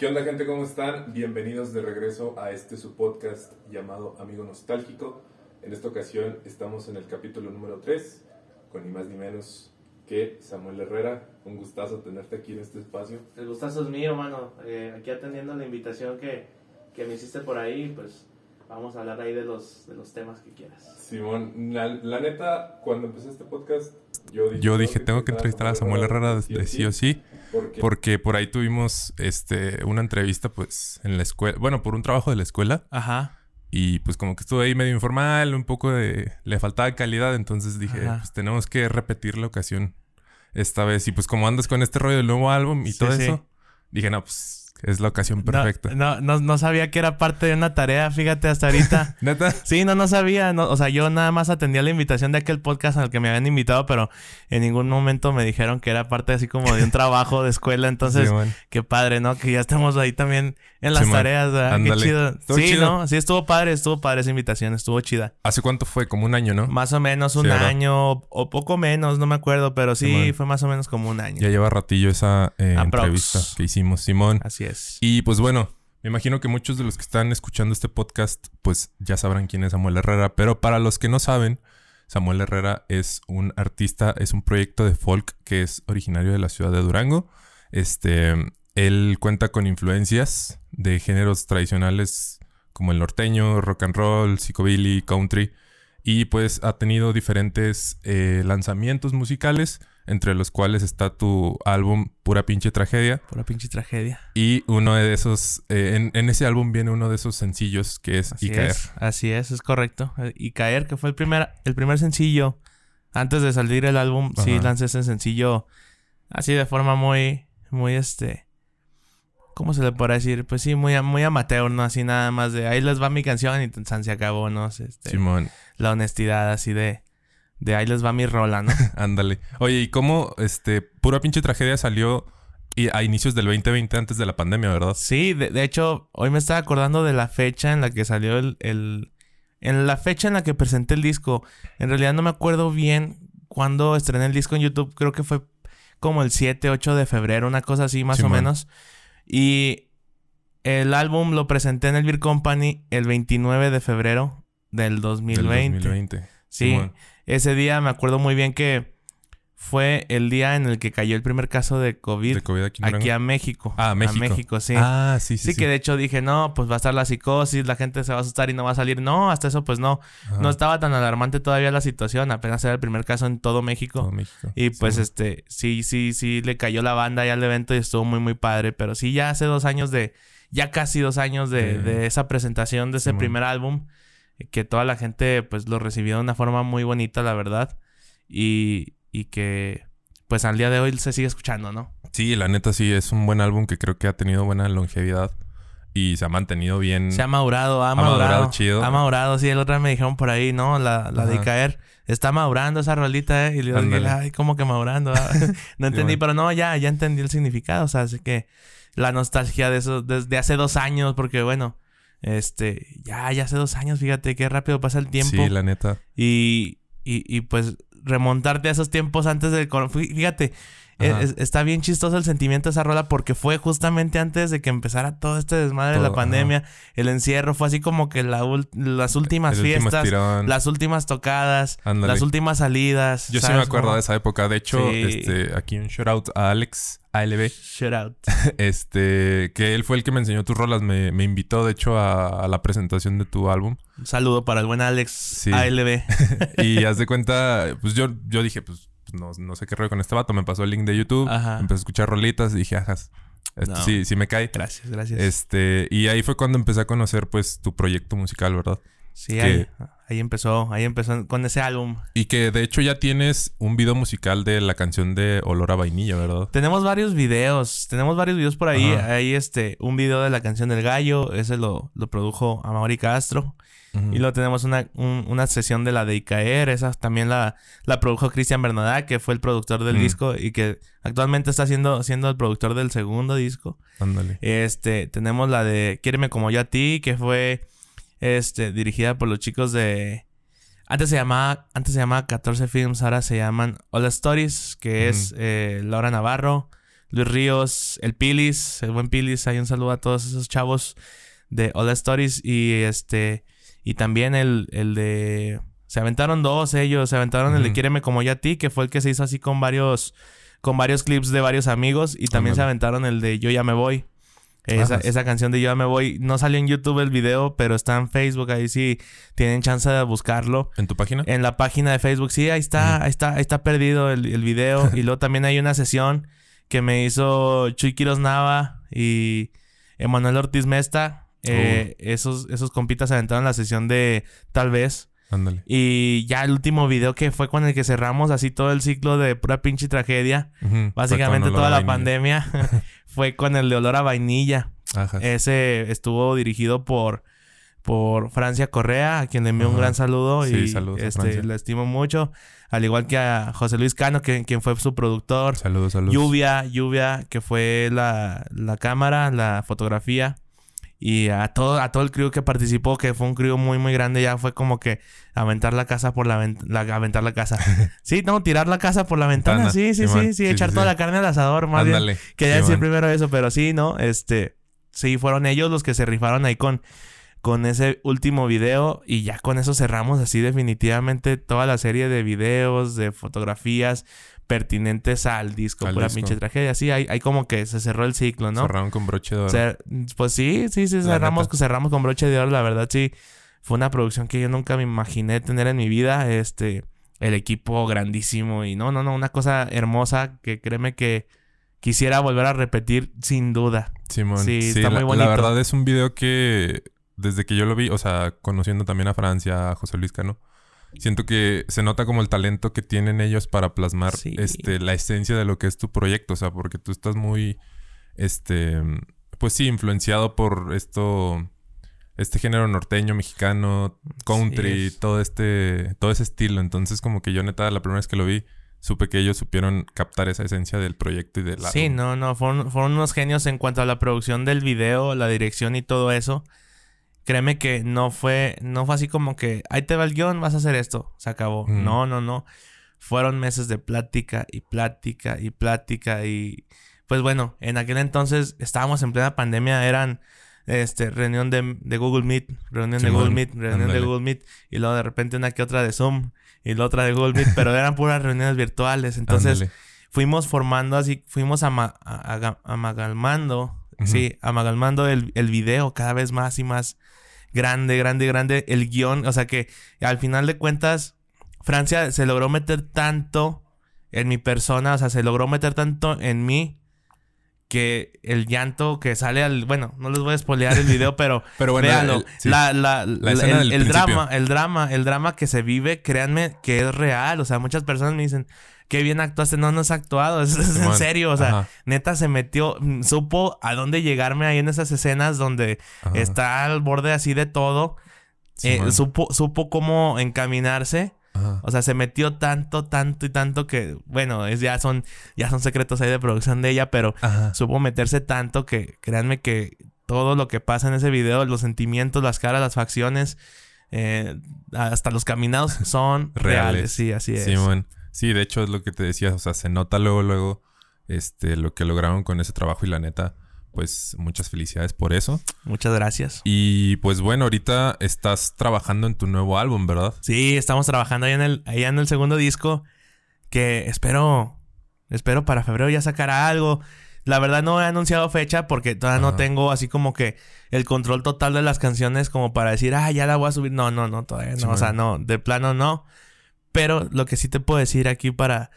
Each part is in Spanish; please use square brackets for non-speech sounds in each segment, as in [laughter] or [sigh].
¿Qué onda gente? ¿Cómo están? Bienvenidos de regreso a este su podcast llamado Amigo Nostálgico. En esta ocasión estamos en el capítulo número 3 con ni más ni menos que Samuel Herrera. Un gustazo tenerte aquí en este espacio. El gustazo es mío, mano. Eh, aquí atendiendo la invitación que, que me hiciste por ahí, pues vamos a hablar ahí de los, de los temas que quieras. Simón, la, la neta, cuando empecé este podcast, yo dije, Yo dije, tengo que entrevistar a Samuel Herrera de sí o sí, Porque, porque por ahí tuvimos este una entrevista pues en la escuela, bueno, por un trabajo de la escuela Ajá. y pues como que estuve ahí medio informal, un poco de le faltaba calidad, entonces dije, Ajá. pues tenemos que repetir la ocasión esta vez y pues como andas con este rollo del nuevo álbum y Sí, todo sí. eso, dije, no, pues es la ocasión perfecta. No, no, no sabía que era parte de una tarea, fíjate, hasta ahorita. [laughs] ¿Neta? Sí, no, no sabía. no, o sea, yo nada más atendía la invitación de aquel podcast al que me habían invitado, pero en ningún momento me dijeron que era parte así como de un trabajo de escuela. [laughs] Entonces, Sí, qué padre, ¿no? Que ya estemos ahí también en las Sí, tareas. Qué chido. Estuvo sí, chido. ¿no? Sí, estuvo padre, estuvo padre esa invitación, estuvo chida. ¿Hace cuánto fue? Como un año, ¿no? Más o menos un año o poco menos, no me acuerdo, pero sí, fue más o menos como un año. Ya lleva ratillo esa eh, entrevista que hicimos, Simón. Así es. Y pues bueno, me imagino que muchos de los que están escuchando este podcast, pues ya sabrán quién es Samuel Herrera, pero para los que no saben, Samuel Herrera es un artista, es un proyecto de folk que es originario de la ciudad de Durango. Este, él cuenta con influencias de géneros tradicionales como el norteño, rock and roll, psychobilly, country, y pues ha tenido diferentes eh, lanzamientos musicales, entre los cuales está tu álbum Pura pinche tragedia. Pura pinche tragedia. Y uno de esos, eh, en, en ese álbum viene uno de esos sencillos que es Así Y caer. es, así es, es correcto. Y caer, que fue el primer, el primer sencillo. Antes de salir el álbum, sí lancé ese sencillo así de forma muy, muy este. ¿Cómo se le podrá decir? Pues sí, muy, muy amateur, ¿no? Así nada más de ahí les va mi canción y tan se acabó, ¿no? Este, Simón, la honestidad así de, de ahí les va mi rola, ¿no? [laughs] ándale. Oye, ¿y cómo este Pura pinche tragedia salió y a inicios del 2020 antes de la pandemia, verdad? Sí, de, de hecho, hoy me estaba acordando de la fecha en la que salió el, el- En la fecha en la que presenté el disco. En realidad no me acuerdo bien cuándo estrené el disco en YouTube. Creo que fue como el 7, 8 de febrero, una cosa así más o menos. Y el álbum lo presenté en el Beer Company el 29 de febrero del 2020. Del 2020. Sí, ese día me acuerdo muy bien que fue el día en el que cayó el primer caso de COVID, De COVID aquí a México. Ah, a México. A México, sí. Ah, sí, sí. Sí, que de hecho dije, no, pues va a estar la psicosis, la gente se va a asustar y no va a salir. No, hasta eso, pues no. No estaba tan alarmante todavía la situación. Apenas era el primer caso en todo México. Todo México. Y pues, Simón. este, sí, sí, sí, le cayó la banda ya al evento y estuvo muy, muy padre. Pero sí, ya hace dos años de, ya casi dos años de, De- de esa presentación de ese primer álbum, que toda la gente, pues, lo recibió de una forma muy bonita, la verdad. Y, y que, pues, al día de hoy se sigue escuchando, ¿no? Sí, la neta sí, es un buen álbum que creo que ha tenido buena longevidad y se ha mantenido bien. Se ha madurado, ha, Ha madurado. madurado chido. Ha madurado, sí. El otro día me dijeron por ahí, ¿no? La, la de caer. Está madurando esa rolita, ¿eh? Y le dije, ay, ¿cómo que madurando? Ah, [laughs] no entendí, pero no, ya, ya entendí el significado. O sea, así que la nostalgia de eso, desde hace dos años, porque bueno, este, ya, ya hace dos años, fíjate qué rápido pasa el tiempo. Sí, la neta. Y, y, y pues remontarte a esos tiempos antes del... Fíjate, es- Ajá. es- está bien chistoso el sentimiento de esa rola porque fue justamente antes de que empezara todo este desmadre de la ajá. pandemia. El encierro fue así como que la las últimas El fiestas, las últimas tocadas, las últimas salidas. Yo sí me ¿sabes acuerdo cómo? de esa época. De hecho, Sí. este, aquí un shout out a Alex ALB. Shout out. [laughs] Este, que él fue el que me enseñó tus rolas. Me, me invitó, de hecho, a, a la presentación de tu álbum. Un saludo para el buen Alex Sí. ALB. [laughs] Y haz de cuenta, pues yo, yo dije, pues no, no sé qué rollo con este vato. Me pasó el link de YouTube. Ajá. Empecé a escuchar rolitas y dije, ajas, esto No. sí, sí me cae. Gracias, gracias. Este, y ahí fue cuando empecé a conocer, pues, tu proyecto musical, ¿verdad? Sí, que- ahí, ahí empezó, ahí empezó con ese álbum. Y que de hecho ya tienes un video musical de la canción de Olor a Vainilla, ¿verdad? Tenemos varios videos, tenemos varios videos por ahí. Ajá. Hay este, un video de la canción del gallo, ese lo, lo produjo Amaury Castro. Y luego tenemos una, un- una sesión de la de Icaer, esa también la, la produjo Cristian Bernadá, que fue el productor del disco y que actualmente está siendo, siendo el productor del segundo disco. Ándale. Este, tenemos la de Quiéreme como yo a ti, que fue este, dirigida por los chicos de... Antes se llamaba, antes se llamaba 14 Films, ahora se llaman All Stories, que es eh, Laura Navarro, Luis Ríos, el Pilis, el buen Pilis. Hay un saludo a todos esos chavos de All Stories. Y este. Y también el, el de. Se aventaron dos ellos. Se aventaron el de Ujú. Quiéreme como yo a ti, que fue el que se hizo así con varios. Con varios clips de varios amigos. Y también se aventaron el de Yo ya me voy. Esa, esa canción de Yo ya me voy. No salió en YouTube el video, pero está en Facebook. Ahí sí tienen chance de buscarlo. ¿En tu página? En la página de Facebook, sí, ahí está, ahí está, ahí está perdido el, el video. [laughs] y luego también hay una sesión que me hizo Chuy Quiroz Nava y Emanuel Ortiz Mesta. Eh, esos, esos compitas se aventaron la sesión de Tal vez. Ándale. Y ya el último video que fue con el que cerramos así todo el ciclo de pura pinche tragedia. Básicamente toda la pandemia [laughs] fue con el de olor a vainilla. Ajá. Ese estuvo dirigido por, por Francia Correa, a quien le envío un Ajá. gran saludo Sí, y saludos este, le estimo mucho. Al igual que a José Luis Cano, que, quien fue su productor. Saludos, saludos. Lluvia, Lluvia, que fue la, la cámara, la fotografía. Y a todo, a todo el crew que participó, que fue un crew muy, muy grande, ya fue como que aventar la casa por la ventana. aventar la casa. [laughs] sí, no, tirar la casa por la ventana. Sí, sí, sí, sí, Sí, echar sí, toda sí. la carne al asador, más bien. Ándale. Decir man. primero eso, pero sí, ¿no? Este, sí, fueron ellos los que se rifaron ahí con, con ese último video y ya con eso cerramos así definitivamente toda la serie de videos, de fotografías pertinentes al disco, Al pura disco. pinche tragedia. Sí, hay, hay como que se cerró el ciclo, ¿no? Cerraron con broche de oro. Cer- pues sí, sí, sí, La cerramos, cerramos con broche de oro, la verdad sí. Fue una producción que yo nunca me imaginé tener en mi vida. Este, el equipo grandísimo y no, no, no, una cosa hermosa que créeme que quisiera volver a repetir sin duda. Simón. Sí, está la, muy La bonito. verdad es un video que desde que yo lo vi, o sea, conociendo también a Francia, a José Luis Cano, siento que se nota como el talento que tienen ellos para plasmar Sí. este la esencia de lo que es tu proyecto, o sea, porque tú estás muy este pues sí, influenciado por esto este género norteño, mexicano, country, todo este todo ese estilo, entonces como que yo neta la primera vez que lo vi supe que ellos supieron captar esa esencia del proyecto y del Sí, álbum. no, no, fueron, fueron unos genios en cuanto a la producción del video, la dirección y todo eso. Créeme que no fue, no fue así como que, ahí te va el guion, vas a hacer esto, se acabó. Mm. No, no, no. Fueron meses de plática y plática y plática y... Pues bueno, en aquel entonces estábamos en plena pandemia, eran este reunión de, de Google Meet, reunión de Google Meet, reunión de Google Meet y luego de repente una que otra de Zoom y la otra de Google Meet, pero eran puras reuniones virtuales. [laughs] Entonces fuimos formando así, fuimos ama- a- sí, amalgamando el, el video cada vez más y más grande, grande, grande, el guion, o sea que al final de cuentas, Francia se logró meter tanto en mi persona, o sea, se logró meter tanto en mí que el llanto que sale al, bueno, no les voy a spoilear el video, [laughs] pero Pero bueno, véanlo, el- sí. la, la, la- escena el, el drama, el drama, el drama que se vive, créanme que es real, o sea, muchas personas me dicen, qué bien actuaste, no, no es actuado, [laughs] es, es en serio, o sea, Ajá, neta se metió, supo a dónde llegarme ahí en esas escenas donde ajá. está al borde así de todo, eh, supo, supo cómo encaminarse. Ajá. O sea, se metió tanto, tanto y tanto que, bueno, es, ya son, ya son secretos ahí de producción de ella, pero Ajá. supo meterse tanto que créanme que todo lo que pasa en ese video, los sentimientos, las caras, las facciones, eh, hasta los caminados [laughs] son reales. Reales. Sí, así es. Simón. Sí, de hecho es lo que te decía, o sea, se nota luego, luego, este, lo que lograron con ese trabajo y la neta, pues muchas felicidades por eso. Muchas gracias. Y pues bueno, ahorita estás trabajando en tu nuevo álbum, ¿verdad? Sí, estamos trabajando ahí en el, allá en el segundo disco que espero, espero para febrero ya sacará algo. La verdad no he anunciado fecha porque todavía no tengo así como que el control total de las canciones como para decir, ah, ya la voy a subir. No, no, no, todavía no. Sí, o sea, no, de plano no. Pero lo que sí te puedo decir aquí para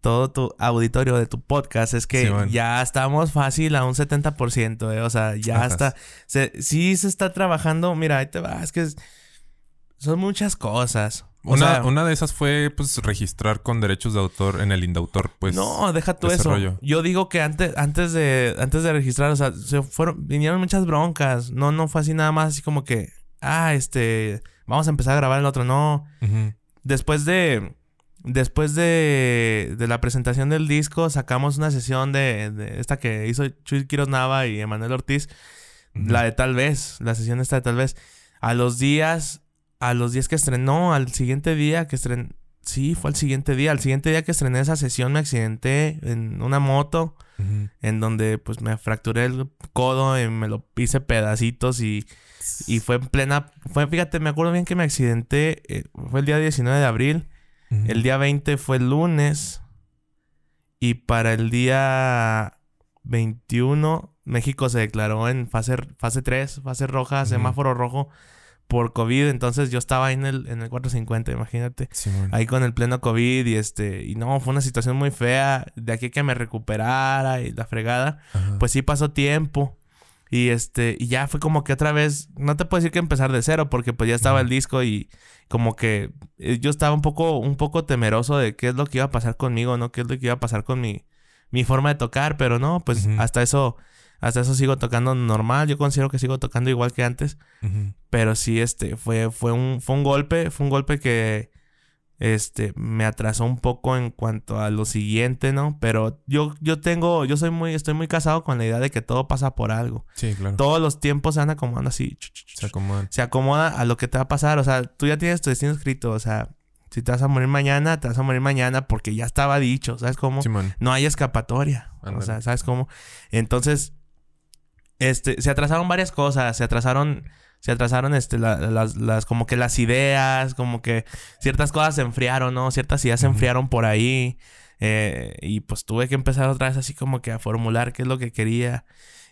todo tu auditorio de tu podcast es que Sí, bueno. ya estamos fácil a un 70%, eh. O sea, ya está. Se, sí se está trabajando. Mira, ahí te va. Es que es- son muchas cosas. O Una, sea, una de esas fue pues registrar con derechos de autor en el Indautor, pues. no, deja tú eso. rollo. Yo digo que antes, antes de, antes de registrar, o sea, se fueron, vinieron muchas broncas. No, no fue así nada más así como que, ah, este, vamos a empezar a grabar el otro. No. Después de. Después de, de la presentación del disco, sacamos una sesión de, de esta que hizo Chuy Quiroz Nava y Emanuel Ortiz. La de tal vez, la sesión esta de tal vez. A los días, a los días que estrenó, al siguiente día que estrenó. Sí, fue al siguiente día. Al siguiente día que estrené esa sesión me accidenté en una moto. En donde pues me fracturé el codo y me lo hice pedacitos y, y fue en plena... Fue, fíjate, me acuerdo bien que me accidenté, eh, fue el día 19 de abril, el día 20 fue el lunes y para el día 21 México se declaró en fase, fase 3, fase roja, semáforo rojo por COVID, entonces yo estaba ahí en el, en el 450, imagínate. ahí con el pleno COVID y este, y no, fue una situación muy fea, de aquí que me recuperara y la fregada, pues sí pasó tiempo. Y este, y ya fue como que otra vez, no te puedo decir que empezar de cero, porque pues ya estaba el disco y como que eh, yo estaba un poco, un poco temeroso de qué es lo que iba a pasar conmigo, ¿no? Qué es lo que iba a pasar con mi, mi forma de tocar, pero no, pues hasta eso hasta eso sigo tocando normal. Yo considero que sigo tocando igual que antes. Pero sí, este, fue, fue, un, fue un golpe. Fue un golpe que este, me atrasó un poco en cuanto a lo siguiente, ¿no? Pero yo, yo tengo, yo soy muy, estoy muy casado con la idea de que todo pasa por algo. Sí, claro. Todos los tiempos se van acomodando así. Se acomodan. Se acomoda a lo que te va a pasar. O sea, tú ya tienes tu destino escrito. O sea, si te vas a morir mañana, te vas a morir mañana porque ya estaba dicho. ¿Sabes cómo? no hay escapatoria. O sea, ¿sabes cómo? Entonces, este, se atrasaron varias cosas, se atrasaron, se atrasaron, este, las, las, como que las ideas, como que ciertas cosas se enfriaron, ¿no? Ciertas ideas se enfriaron por ahí. Eh, y pues tuve que empezar otra vez así como que a formular qué es lo que quería.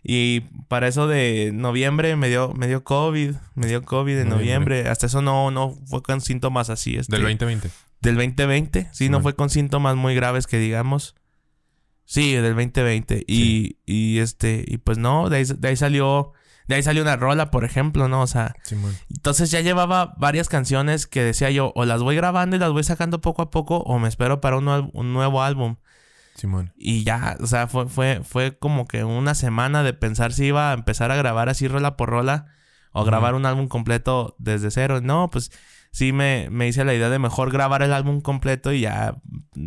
Y para eso de noviembre me dio, me dio COVID, me dio COVID en noviembre. Hasta eso no, no fue con síntomas así. Este, del 2020. Del 2020, sí, no fue con síntomas muy graves que digamos. Sí, del 2020. Y, y este, y pues no, de ahí, de ahí salió. De ahí salió una rola, por ejemplo, ¿no? O sea, entonces ya llevaba varias canciones que decía yo, o las voy grabando y las voy sacando poco a poco, o me espero para un, un nuevo álbum. Simón. Y ya, o sea, fue, fue, fue como que una semana de pensar si iba a empezar a grabar así rola por rola, o grabar un álbum completo desde cero. No, pues sí me, me hice la idea de mejor grabar el álbum completo y ya,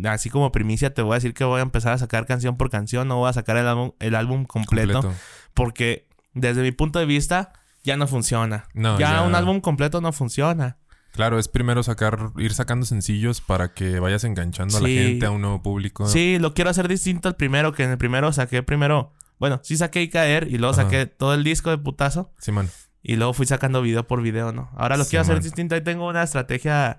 así como primicia, te voy a decir que voy a empezar a sacar canción por canción, no voy a sacar el álbum, el álbum completo, porque desde mi punto de vista ya no funciona. ya, un álbum completo no funciona. Claro, es primero sacar, ir sacando sencillos para que vayas enganchando a la gente, a un nuevo público. Sí, lo quiero hacer distinto al primero, que en el primero saqué primero, bueno, sí saqué y caer y luego saqué todo el disco de putazo. Sí, man. Y luego fui sacando video por video, ¿no? Ahora lo quiero hacer distinto. Ahí tengo una estrategia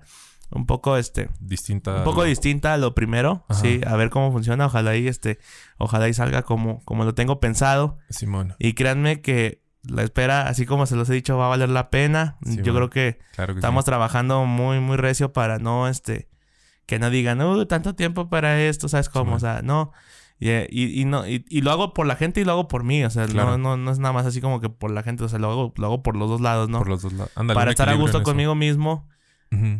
un poco, este... Distinta. Un poco distinta a lo primero. Sí, a ver cómo funciona. Ojalá ahí, este... Ojalá ahí salga como, como lo tengo pensado. Simón. Y créanme que la espera, así como se los he dicho, va a valer la pena. Yo creo que, estamos trabajando muy, muy recio para no, este... Que no digan, uh, tanto tiempo para esto, ¿sabes cómo? o sea, no... Y, y, no, y, lo hago por la gente y lo hago por mí. O sea, no, no, no, es nada más así como que por la gente. O sea, lo hago, lo hago por los dos lados, ¿no? Por los dos lados. para estar a gusto conmigo mismo.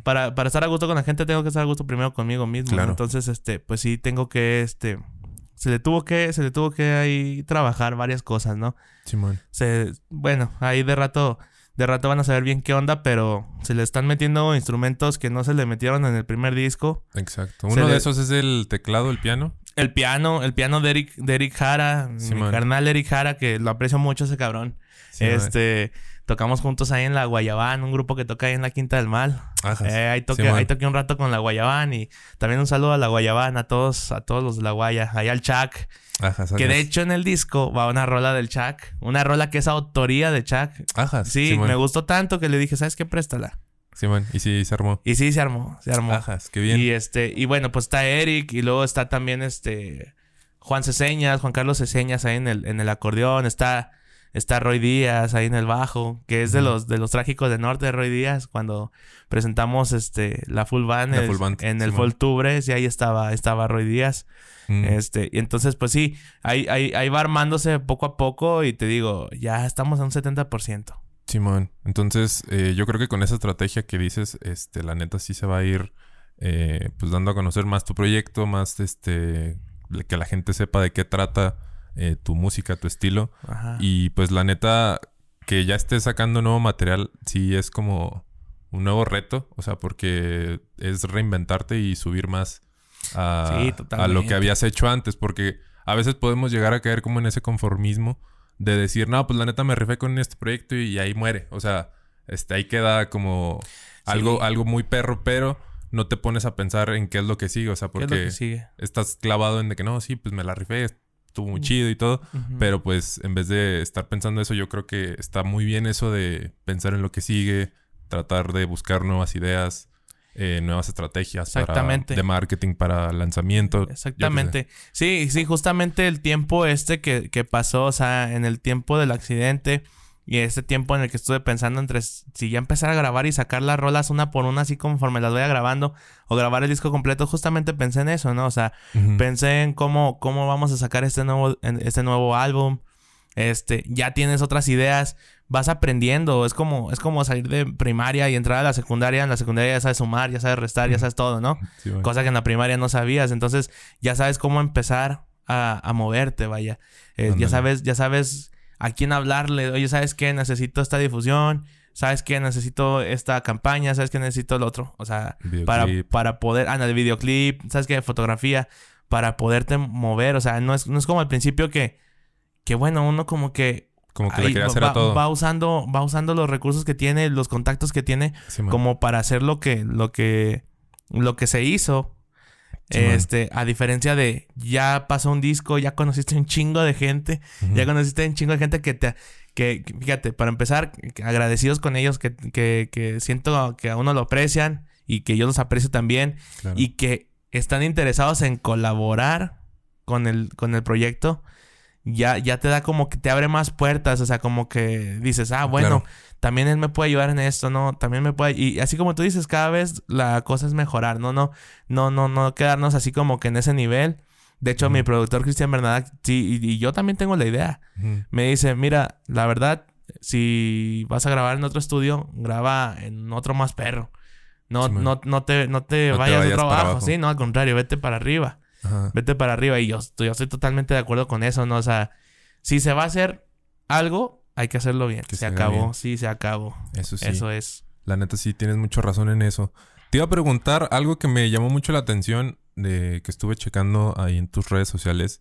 Para, para estar a gusto con la gente tengo que estar a gusto primero conmigo mismo. Entonces, este, pues sí, tengo que, este... Se le tuvo que, se le tuvo que ahí trabajar varias cosas, ¿no? Simón. Se, bueno, ahí de rato, de rato van a saber bien qué onda, pero se le están metiendo instrumentos que no se le metieron en el primer disco. Exacto. Uno de esos es el teclado, el piano. El piano, el piano de Eric, de Eric Jara, mi carnal Eric Jara, que lo aprecio mucho ese cabrón. este, tocamos juntos ahí en la Guayabán, un grupo que toca ahí en la Quinta del Mal. Eh, ahí, toqué, ahí toqué un rato con la Guayabán y también un saludo a la Guayabán, a todos, a todos los de la Guaya, ahí al Chuck. que de hecho en el disco va una rola del Chuck, una rola que es autoría de Chuck. Ajá, sí, me gustó tanto que le dije, ¿sabes qué? Préstala. Sí, man. Y sí, se armó. Y sí, se armó. Se armó. Ajas, qué bien. Y este, y bueno, pues está Eric y luego está también este Juan Ceseñas, Juan Carlos Ceseñas ahí en el, en el acordeón. Está, está Roy Díaz ahí en el bajo, que es de los, de los trágicos del norte de Roy Díaz, cuando presentamos este la full band, en el Foltubre, y ahí estaba, estaba Roy Díaz. Mm. Este, y entonces, pues sí, ahí, ahí, ahí va armándose poco a poco, y te digo, ya estamos a un 70%. Simón, entonces eh, yo creo que con esa estrategia que dices, este, la neta sí se va a ir eh, pues dando a conocer más tu proyecto, más este, que la gente sepa de qué trata eh, tu música, tu estilo. Y pues la neta, que ya estés sacando nuevo material, sí es como un nuevo reto, o sea, porque es reinventarte y subir más a, a lo que habías hecho antes, porque a veces podemos llegar a caer como en ese conformismo de decir, no, pues la neta me rifé con este proyecto y, ahí muere. O sea, este, ahí queda como algo, algo muy perro, pero no te pones a pensar en qué es lo que sigue. O sea, porque estás clavado en de que no, sí, pues me la rifé, estuvo muy chido y todo. Pero pues en vez de estar pensando eso, yo creo que está muy bien eso de pensar en lo que sigue, tratar de buscar nuevas ideas, eh, nuevas estrategias para- Exactamente. de marketing para lanzamiento. Exactamente. Sí, sí, justamente el tiempo este que, que pasó, o sea, en el tiempo del accidente y este tiempo en el que estuve pensando entre si ya empezar a grabar y sacar las rolas una por una así conforme las vaya grabando o grabar el disco completo, justamente pensé en eso, ¿no? O sea, pensé en cómo, cómo vamos a sacar este nuevo, este nuevo álbum. Este, ya tienes otras ideas, vas aprendiendo. Es como, es como salir de primaria y entrar a la secundaria. En la secundaria ya sabes sumar, ya sabes restar, ya sabes todo, ¿no? Sí. Cosa que en la primaria no sabías. Entonces, ya sabes cómo empezar a, a moverte, vaya. Eh, ya sabes, ya sabes a quién hablarle. Oye, ¿sabes qué? Necesito esta difusión. ¿Sabes qué? Necesito esta campaña. ¿Sabes qué? Necesito el otro. O sea, para, Videoclip. para poder... Ah, no, el videoclip. ¿Sabes qué? Fotografía. Para poderte mover. O sea, no es, no es como al principio que... Que bueno, uno como que... Como que ahí le quería hacer va, a todo. va usando, va usando los recursos que tiene, los contactos que tiene Sí, como para hacer lo que lo que lo que se hizo Sí, man. este a diferencia de ya pasó un disco ya conociste un chingo de gente ya conociste un chingo de gente que te que fíjate para empezar agradecidos con ellos que, que, que siento que a uno lo aprecian y que yo los aprecio también Claro. y que están interesados en colaborar con el, con el proyecto, ya, ya te da como que te abre más puertas, o sea, como que dices, ah, bueno, Claro. También él me puede ayudar en esto, ¿no? También me puede... Y así como tú dices, cada vez la cosa es mejorar, ¿no? No, no, no, no quedarnos así como que en ese nivel. De hecho, mi productor Cristian Bernat, sí, y, y yo también tengo la idea. Me dice, mira, la verdad, si vas a grabar en otro estudio, graba en otro más perro. No, Sí, no, no te, no te No vayas de para abajo, sí, no, al contrario, vete para arriba. Vete para arriba. Y yo, yo estoy totalmente de acuerdo con eso, ¿no? O sea, si se va a hacer algo, hay que hacerlo bien. Que se acabó, bien. sí, se acabó. Eso sí. Eso es. La neta sí tienes mucha razón en eso. Te iba a preguntar algo que me llamó mucho la atención de que estuve checando ahí en tus redes sociales.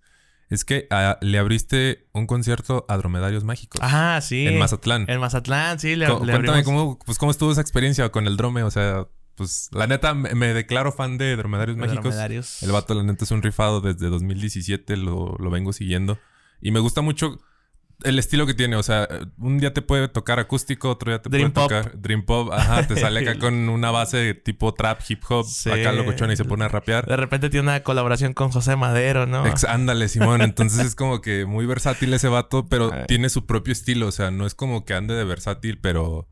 Es que ah, le abriste un concierto a Dromedarios Mágicos Ajá, sí. en Mazatlán. En Mazatlán, sí, le, Co- le Cuéntame cómo, pues, cómo estuvo esa experiencia con el drome. O sea, pues la neta me, me declaro fan de Dromedarios de Mágicos. dromedarios. El vato, la neta, es un rifado desde 2017, lo, lo vengo siguiendo. Y me gusta mucho el estilo que tiene. O sea, un día te puede tocar acústico, otro día te Dream puede pop. tocar Dream Pop. Ajá, te sale acá [laughs] con una base de tipo trap, hip hop, Sí. acá locochón y se pone a rapear. De repente tiene una colaboración con José Madero, ¿no? Ex- ándale, Simón. Entonces es como que muy versátil ese vato, pero tiene su propio estilo. O sea, no es como que ande de versátil, pero.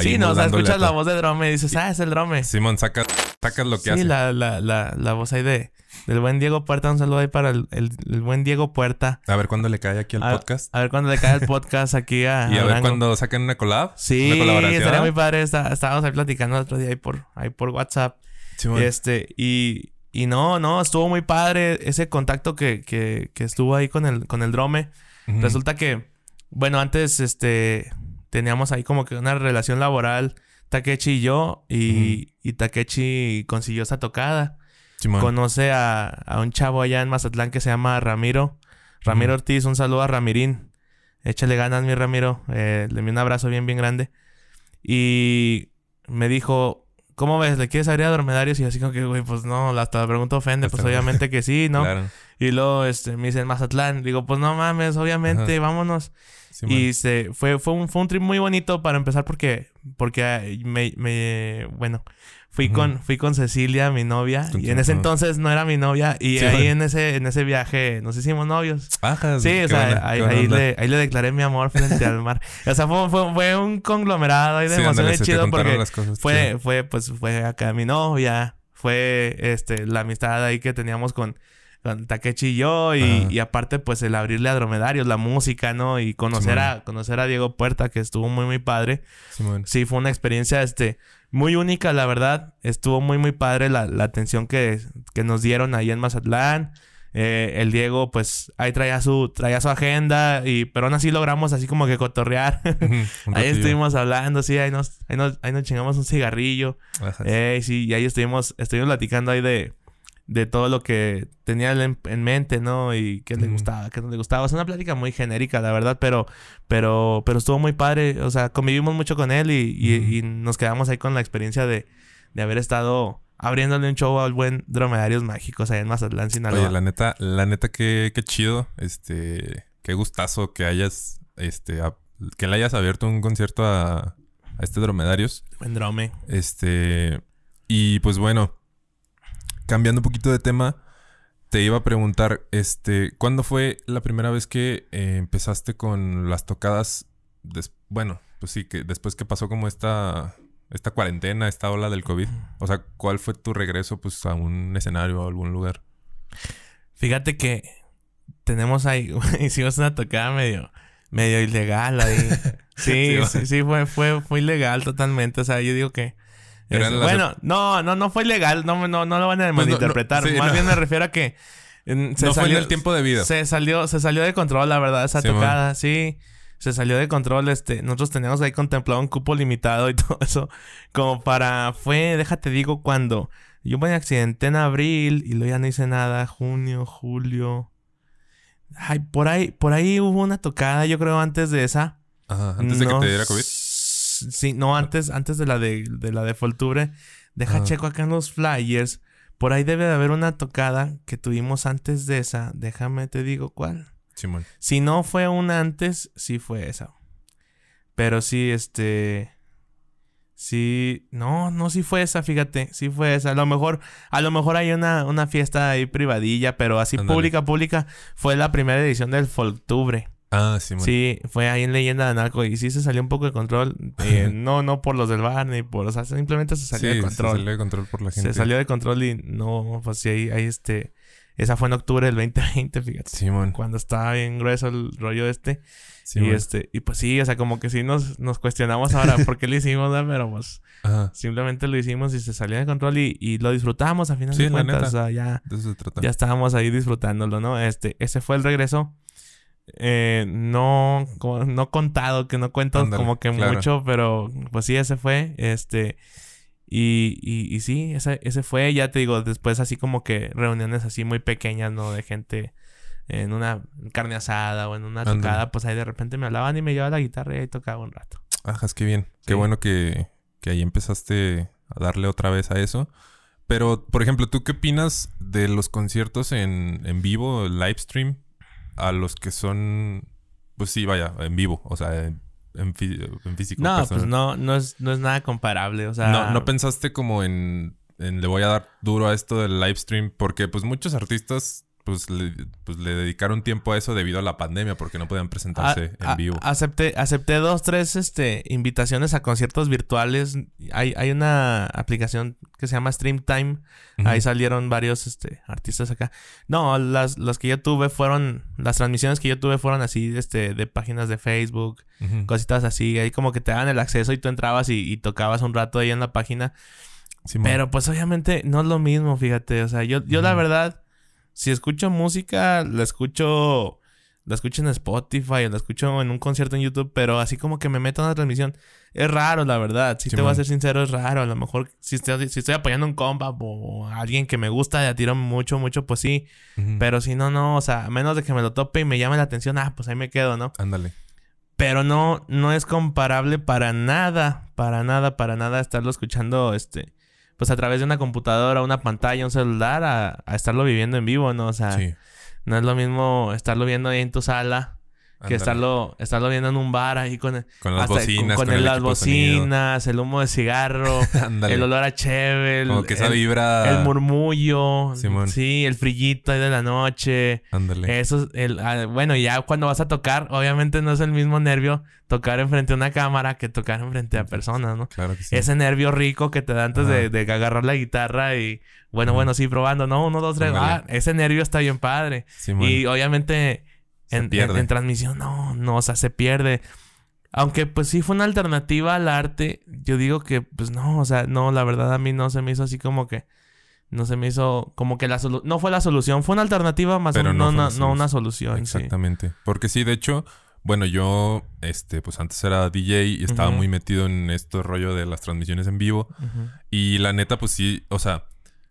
Sí, no, o sea, escuchas la voz de Drome y dices, ah, es el Drome. Simón, saca, sacas lo que sí, hace. La, la, la, la voz ahí de, del buen Diego Puerta. Un saludo ahí para el, el, el buen Diego Puerta. A ver cuándo le cae aquí al A- podcast. A ver cuándo le cae el [laughs] podcast aquí a, y a ver cuándo sacan una collab. Sí, Una colaboración. estaría muy padre. Está- estábamos ahí platicando el otro día ahí por, ahí por WhatsApp. Simón. Este, y, y no, no, estuvo muy padre ese contacto que, que, que estuvo ahí con el, con el drome. Resulta que, bueno, antes este teníamos ahí como que una relación laboral, Takechi y yo, y, y Takechi consiguió esa tocada. Conoce a, a un chavo allá en Mazatlán que se llama Ramiro. Ramiro. Ortiz, un saludo a Ramirín. Échale ganas, mi Ramiro. Eh, le envío un abrazo bien, bien grande. Y me dijo, ¿cómo ves? ¿Le quieres abrir a Dromedarios? Y así como que, güey, pues no, hasta la pregunta ofende. Pues obviamente que sí, ¿no? Claro. Y luego este, me dicen Mazatlán. Digo, pues no mames, obviamente, vámonos. Simón. Y se, fue, fue, un, fue un trip muy bonito para empezar porque, porque me, me bueno, fui, con, fui con Cecilia, mi novia, y en ese entonces no era mi novia, y Sí, ahí bueno. en ese, en ese viaje nos hicimos novios. Bajas. Sí, o sea, ahí, le, ahí le declaré mi amor frente al mar. O sea, fue, fue, fue un conglomerado ahí de Sí, emociones chido porque cosas fue, fue, pues, fue acá mi novia, fue, este, la amistad ahí que teníamos con, con Takechi y yo, y, y aparte, pues, el abrirle a Dromedarios, la música, ¿no? Y conocer a, conocer a Diego Puerta, que estuvo muy, muy padre. Sí, fue una experiencia, este, muy única, la verdad. Estuvo muy, muy padre la, la atención que, que nos dieron ahí en Mazatlán. Eh, el Diego, pues, ahí traía su, traía su agenda, y, pero aún así logramos así como que cotorrear. [laughs] Ahí estuvimos hablando, sí, ahí nos, ahí nos, ahí nos chingamos un cigarrillo. Eh, sí, y ahí estuvimos, estuvimos platicando ahí de, de todo lo que tenía él en, en mente, ¿no? Y qué le gustaba, qué no le gustaba. Es una plática muy genérica, la verdad, pero, pero, pero estuvo muy padre. O sea, convivimos mucho con él y, y- nos quedamos ahí con la experiencia de, de haber estado abriéndole un show al buen Dromedarios Mágicos allá en Mazatlán, Sinaloa. Oye, la neta, la neta, qué, qué chido. Este, qué gustazo que hayas, este, a- que le hayas abierto un concierto a, a este Dromedarios. Buen Drome. Este, y pues bueno, cambiando un poquito de tema, te iba a preguntar, este, ¿cuándo fue la primera vez que eh, empezaste con las tocadas? bueno, pues sí, que después que pasó como esta, esta cuarentena, esta ola del COVID. O sea, ¿cuál fue tu regreso pues a un escenario o a algún lugar? Fíjate que tenemos ahí, [laughs] hicimos una tocada medio, medio ilegal ahí. [laughs] Sí, Sí, sí, sí, fue, fue, fue ilegal totalmente. O sea, yo digo que. Eran es- las- bueno, no, no, no fue ilegal, no, no, no lo van a Pues no, no, malinterpretar. sí, Más no. bien me refiero a que se no fue salió, en el tiempo de vida. Se salió, se salió de control, la verdad, esa Sí, tocada, sí. Se salió de control, este, nosotros teníamos ahí contemplado un cupo limitado y [laughs] todo eso. Como para, fue, déjate digo, cuando yo me accidenté en abril y luego ya no hice nada, junio, julio. Ay, por ahí, por ahí hubo una tocada, yo creo, antes de esa. Ajá, antes de que te diera COVID. Sí, no, antes, antes de la de, de la de Foltubre. Deja Ajá. checo acá en los flyers. Por ahí debe de haber una tocada que tuvimos antes de esa. Déjame te digo cuál. Simón. Si no fue una antes, sí fue esa. Pero sí, este. Sí. No, no, sí fue esa, fíjate. Sí fue esa. A lo mejor, a lo mejor hay una, una fiesta ahí privadilla, pero así pública, pública. Fue la primera edición del Foltubre. Ah, Simón. Sí, fue ahí en Leyenda de Narco y sí se salió un poco de control. Eh, [laughs] no, no por los del bar ni por, o sea, simplemente se salió Sí, de control. Se salió de control por la gente. Se salió de control y no, pues sí, ahí, ahí este, esa fue en octubre del 2020, fíjate. Simón. Cuando estaba bien grueso el rollo este. Simón. Y este, y pues sí, o sea, como que sí nos, nos cuestionamos ahora por qué lo hicimos, ¿verdad? Pero pues Ajá. simplemente lo hicimos y se salió de control y, y lo disfrutamos a final Sí, de la cuentas. neta. O sea, ya, De eso se trata. ya estábamos ahí disfrutándolo, ¿no? Este, ese fue el regreso. Eh, no, no contado, que no cuento como que claro. mucho, pero pues sí, ese fue. Este, y, y, y sí, ese, ese fue, ya te digo, después así como que reuniones así muy pequeñas, ¿no? De gente en una carne asada o en una Ándale. tocada, pues ahí de repente me hablaban y me llevaba la guitarra y ahí tocaba un rato. Ajas, qué bien. Qué bueno que, que ahí empezaste a darle otra vez a eso. Pero, por ejemplo, ¿tú qué opinas de los conciertos en, en vivo, live stream, a los que son, pues sí, vaya, en vivo, o sea, en, en fí- en físico? No, personal? pues no, no es, no es nada comparable, o sea... no, no pensaste como en, en le voy a dar duro a esto del live stream, porque pues muchos artistas pues le, pues le dedicaron tiempo a eso debido a la pandemia, porque no podían presentarse A- a- en vivo. Acepté, acepté dos, tres este, invitaciones a conciertos virtuales. Hay, hay una aplicación que se llama Streamtime. Ujú. Ahí salieron varios este, artistas acá. No, las, las que yo tuve fueron. Las transmisiones que yo tuve fueron así, este, de páginas de Facebook, cositas así. Ahí como que te daban el acceso y tú entrabas y, y tocabas un rato ahí en la página. Pero pues obviamente no es lo mismo, fíjate. O sea, yo, yo la verdad, si escucho música, la escucho, la escucho en Spotify o la escucho en un concierto en YouTube, pero así como que me meto en una transmisión, es raro, la verdad. Si te voy a ser sincero, es raro. A lo mejor si estoy, si estoy apoyando a un compa o a alguien que me gusta de a tiro mucho, mucho, pues sí. Pero si no, no, o sea, a menos de que me lo tope y me llame la atención, ah, pues ahí me quedo, ¿no? Ándale. Pero no, no es comparable para nada, para nada, para nada estarlo escuchando, este, pues a través de una computadora, una pantalla, un celular, a, a estarlo viviendo en vivo, ¿no? O sea, Sí. no es lo mismo estarlo viendo ahí en tu sala que estarlo, estarlo viendo en un bar ahí con, el- Con las hasta- bocinas, con, con, el- el las de bocinas, el humo de cigarro, [laughs] el olor a cheve, el, Como que esa vibra. el murmullo, Simón. sí, el frillito ahí de la noche. Ándale. Eso, es el, ah, bueno, ya cuando vas a tocar, obviamente no es el mismo nervio tocar enfrente a una cámara que tocar enfrente a personas, ¿no? Claro que sí. Ese nervio rico que te da antes de, de agarrar la guitarra y, bueno, bueno, sí, probando, ¿no? Uno, dos, tres, Ándale. ah, ese nervio está bien padre. Simón. Y obviamente en, pierde. en- en transmisión, no, no, o sea, se pierde. Aunque pues sí fue una alternativa al arte, yo digo que pues no, o sea, no, la verdad a mí no se me hizo así como que, no se me hizo como que la solución, no fue la solución, fue una alternativa más Pero o no una, no una solución. sí. Exactamente. Porque sí, de hecho, bueno, yo, este, pues antes era DJ y estaba muy metido en este rollo de las transmisiones en vivo. Y la neta, pues sí, o sea,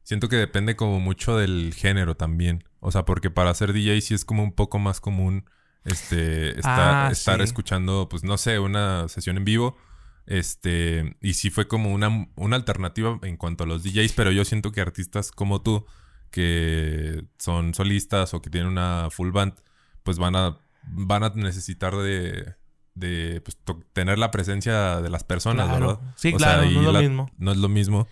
siento que depende como mucho del género también. O sea, porque para ser DJ sí es como un poco más común, este, estar, Ah, estar sí. escuchando, pues no sé, una sesión en vivo Este, y sí fue como una, una alternativa en cuanto a los DJs, pero yo siento que artistas como tú, que son solistas o que tienen una full band, pues van a, van a necesitar de, de pues, tener la presencia de las personas, Claro. ¿verdad? Sí, O claro, sea, no es lo la- mismo. No es lo mismo.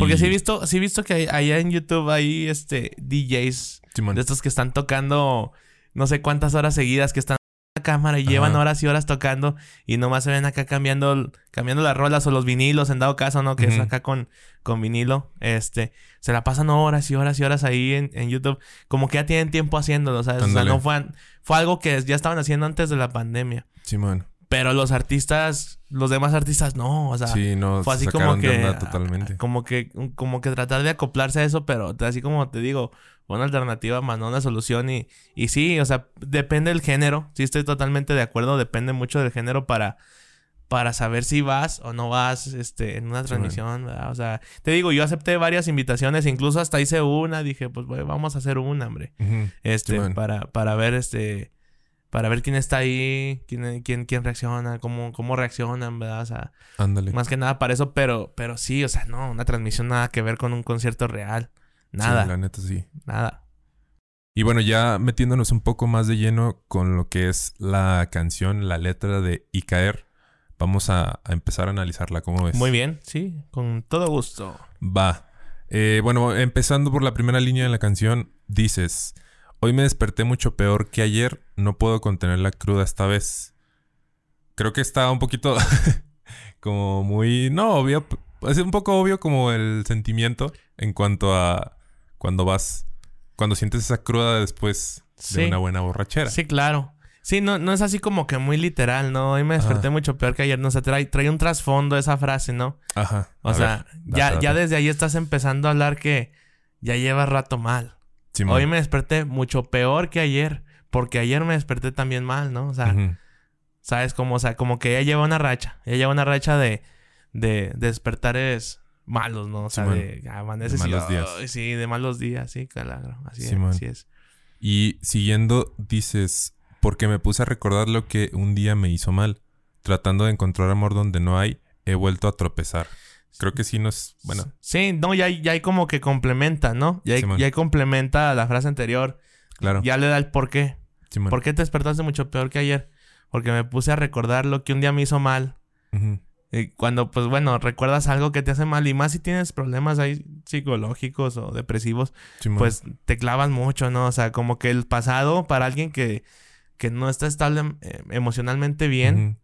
Porque sí he visto, sí he visto que hay- allá en YouTube hay este DJs de estos que están tocando no sé cuántas horas seguidas, que están en la cámara y llevan horas y horas tocando y nomás se ven acá cambiando, cambiando las rolas o los vinilos, en dado caso, ¿no? Que es Ujú. acá con, con vinilo. Este, se la pasan horas y horas y horas ahí en, en YouTube. Como que ya tienen tiempo haciéndolo, ¿sabes? O sea, no fue, fue algo que ya estaban haciendo antes de la pandemia. Simón. Pero los artistas, los demás artistas no, o sea, Sí, no, fue así como que totalmente. como que como que tratar de acoplarse a eso pero así como te digo fue una alternativa más no una solución y y sí o sea depende del género sí estoy totalmente de acuerdo depende mucho del género para para saber si vas o no vas este en una transmisión ¿verdad? o sea te digo yo acepté varias invitaciones incluso hasta hice una dije pues güey, vamos a hacer una hombre este para para ver este para ver quién está ahí quién quién quién reacciona cómo cómo reaccionan verdad o sea Ándale. más que nada para eso, pero, pero sí, o sea, no, una transmisión nada que ver con un concierto real. Nada, Sí, la neta sí. nada. Y bueno, ya metiéndonos un poco más de lleno con lo que es la canción, la letra de Y caer, vamos a, a empezar a analizarla. ¿Cómo ves? Muy bien, sí, con todo gusto. Va. Eh, bueno, empezando por la primera línea de la canción, dices: Hoy me desperté mucho peor que ayer, no puedo contener la cruda esta vez. Creo que está un poquito [laughs] como muy. No, obvio. Es un poco obvio como el sentimiento en cuanto a cuando vas. Cuando sientes esa cruda después de una buena borrachera. Sí, claro. Sí, no, no es así como que muy literal, ¿no? Hoy me desperté mucho peor que ayer. No sé, trae, trae un trasfondo esa frase, ¿no? Ajá. O A sea, ver, ya, date, ya desde ahí estás empezando a hablar que ya llevas rato mal. Hoy me desperté mucho peor que ayer. Porque ayer me desperté también mal, ¿no? O sea. ¿Sabes? Como, o sea, como que ella lleva una racha. Ella lleva una racha de, de, de despertares malos, ¿no? O sea, Simón. de amaneces De y, malos días. sí, de malos días, sí, claro. Así, es, Simón. así es. Y siguiendo, dices, porque me puse a recordar lo que un día me hizo mal. Tratando de encontrar amor donde no hay, he vuelto a tropezar. Creo que sí nos... Bueno, Sí, no, ya, hay- ya hay como que complementa, ¿no? Ya hay, Simón. ya complementa a la frase anterior. claro. Ya le da el por qué. ¿Por qué te despertaste mucho peor que ayer? Porque me puse a recordar lo que un día me hizo mal. Y cuando, pues bueno, recuerdas algo que te hace mal y más si tienes problemas ahí psicológicos o depresivos, pues te clavas mucho, ¿no? O sea, como que el pasado para alguien que, que no está estable eh, emocionalmente bien, Ujú.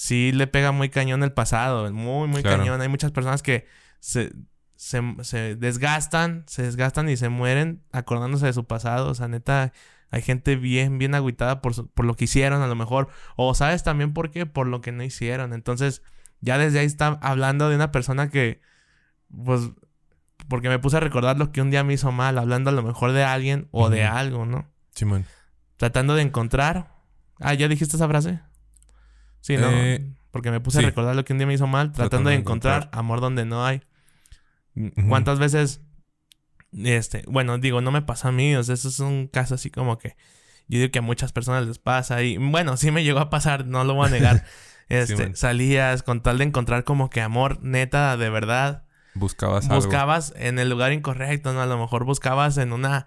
Sí le pega muy cañón el pasado, muy, muy Claro. cañón. Hay muchas personas que se, se, se desgastan, se desgastan y se mueren acordándose de su pasado. O sea, neta, hay gente bien, bien agüitada por, su- por lo que hicieron a lo mejor. O sabes también por qué, por lo que no hicieron. Entonces, ya desde ahí está hablando de una persona que, pues, porque me puse a recordar lo que un día me hizo mal, hablando a lo mejor de alguien o de algo, ¿no? Simón. Tratando de encontrar. Ah, ¿ya dijiste esa frase? Sí, ¿no? Eh, Porque me puse sí. a recordar lo que un día me hizo mal, tratando, Tratando de encontrar, encontrar. amor donde no hay. Ujú. ¿Cuántas veces? Este, bueno, digo, no me pasa a mí, o sea, eso es un caso así como que yo digo que a muchas personas les pasa y bueno, sí me llegó a pasar, no lo voy a negar. [laughs] Este, salías con tal de encontrar como que amor neta de verdad Buscabas algo. buscabas en el lugar incorrecto, ¿no? A lo mejor buscabas en una,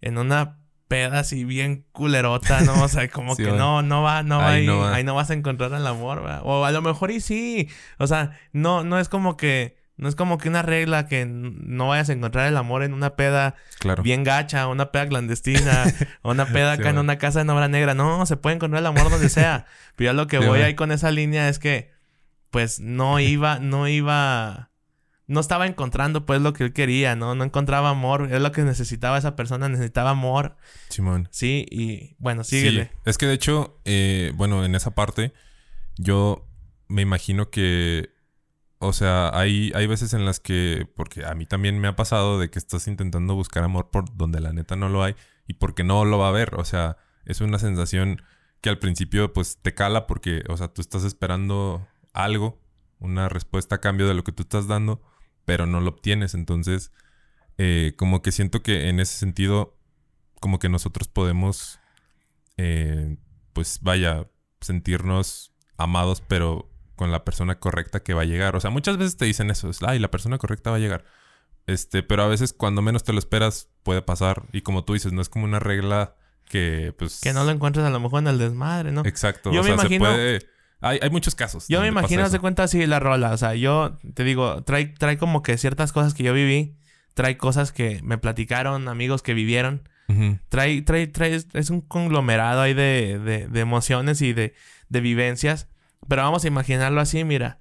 en una peda así bien culerota, ¿no? O sea, como [laughs] Sí, que no, no va, no va Ahí ahí, no va. ahí no vas a encontrar el amor, ¿verdad? O a lo mejor y sí. O sea, no, no es como que, no es como que una regla que no vayas a encontrar el amor en una peda Claro. bien gacha, una peda clandestina, [laughs] o una peda Sí, acá en una casa de obra negra. No, se puede encontrar el amor donde sea. [laughs] Pero ya lo que Sí, voy ahí con esa línea es que, pues, no iba, no iba, no estaba encontrando, pues, lo que él quería, ¿no? No encontraba amor. Es lo que necesitaba esa persona, necesitaba amor. Simón. Sí, y bueno, síguele. Sí, es que de hecho, eh, bueno, en esa parte, yo me imagino que, o sea, hay, hay veces en las que, porque a mí también me ha pasado de que estás intentando buscar amor por donde la neta no lo hay y porque no lo va a haber, o sea, es una sensación que al principio pues te cala porque, o sea, tú estás esperando algo, una respuesta a cambio de lo que tú estás dando, pero no lo obtienes, entonces, eh, como que siento que en ese sentido, como que nosotros podemos eh, pues vaya, sentirnos amados, pero con la persona correcta que va a llegar. O sea, muchas veces te dicen eso, es, ay, la persona correcta va a llegar. Este, pero a veces cuando menos te lo esperas puede pasar. Y como tú dices, no es como una regla que, pues... Que no lo encuentres a lo mejor en el desmadre, ¿no? Exacto. Yo o me sea, imagino- se puede... Hay, hay muchos casos. Yo me imagino, haz de cuenta así la rola. O sea, yo te digo, trae, trae como que ciertas cosas que yo viví. Trae cosas que me platicaron, amigos que vivieron. Trae, trae, trae, es un conglomerado ahí de, de, de emociones y de, de vivencias. Pero vamos a imaginarlo así, mira.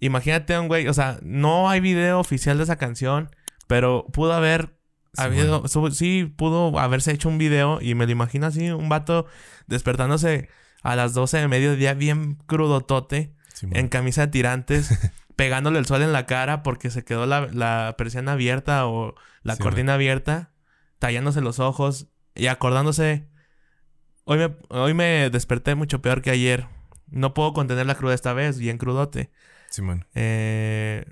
Imagínate a un güey, o sea, no hay video oficial de esa canción, pero pudo haber Sí, habido, bueno. sí, pudo haberse hecho un video y me lo imagino así, un vato despertándose a las 12 de mediodía bien crudotote, Sí, en camisa de tirantes, [laughs] pegándole el sol en la cara porque se quedó la, la persiana abierta o la Sí, cortina abierta, tallándose los ojos y acordándose. Hoy me, hoy me desperté mucho peor que ayer. No puedo contener la cruda esta vez, bien crudote. Simón. Eh,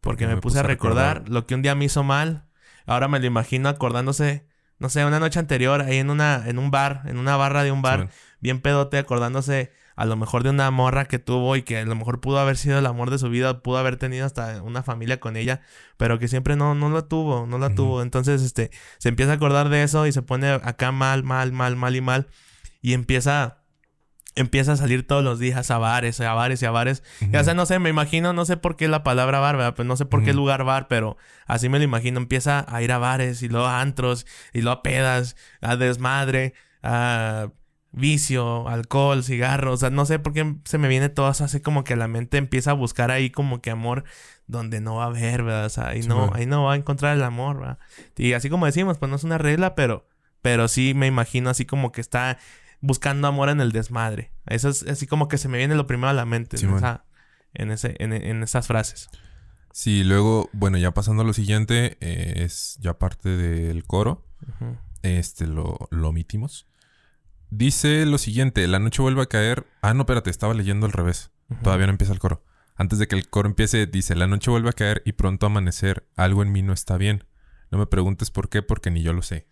porque me, puse a recordar, lo que un día me hizo mal. Ahora me lo imagino acordándose, no sé, una noche anterior, ahí en una, en un bar, en una barra de un bar, bien pedote, acordándose a lo mejor de una morra que tuvo y que a lo mejor pudo haber sido el amor de su vida, pudo haber tenido hasta una familia con ella, pero que siempre no, no la tuvo, no la tuvo. Entonces, este, se empieza a acordar de eso y se pone acá mal, mal, mal, mal y mal. Y empieza, empieza a salir todos los días a bares, a bares y a bares. Y, o sea, no sé, me imagino, no sé por qué la palabra bar, ¿verdad? Pues no sé por qué lugar bar, pero así me lo imagino. Empieza a ir a bares y luego a antros y luego a pedas, a desmadre, a vicio, alcohol, cigarros. O sea, no sé por qué se me viene todo eso así como que la mente empieza a buscar ahí como que amor donde no va a haber, ¿verdad? O sea, ahí Sí, no, man. ahí no va a encontrar el amor, ¿verdad? Y así como decimos, pues no es una regla, pero, pero sí me imagino así como que está buscando amor en el desmadre. Eso es así como que se me viene lo primero a la mente Sí, en, esa- en, ese, en, en esas frases. Sí, luego, bueno, ya pasando a lo siguiente, eh, es ya parte del coro. Este lo, lo omitimos. Dice lo siguiente: La noche vuelve a caer. Ah, no, espérate, estaba leyendo al revés. Todavía no empieza el coro. Antes de que el coro empiece, dice: La noche vuelve a caer y pronto amanecer. Algo en mí no está bien. No me preguntes por qué, porque ni yo lo sé.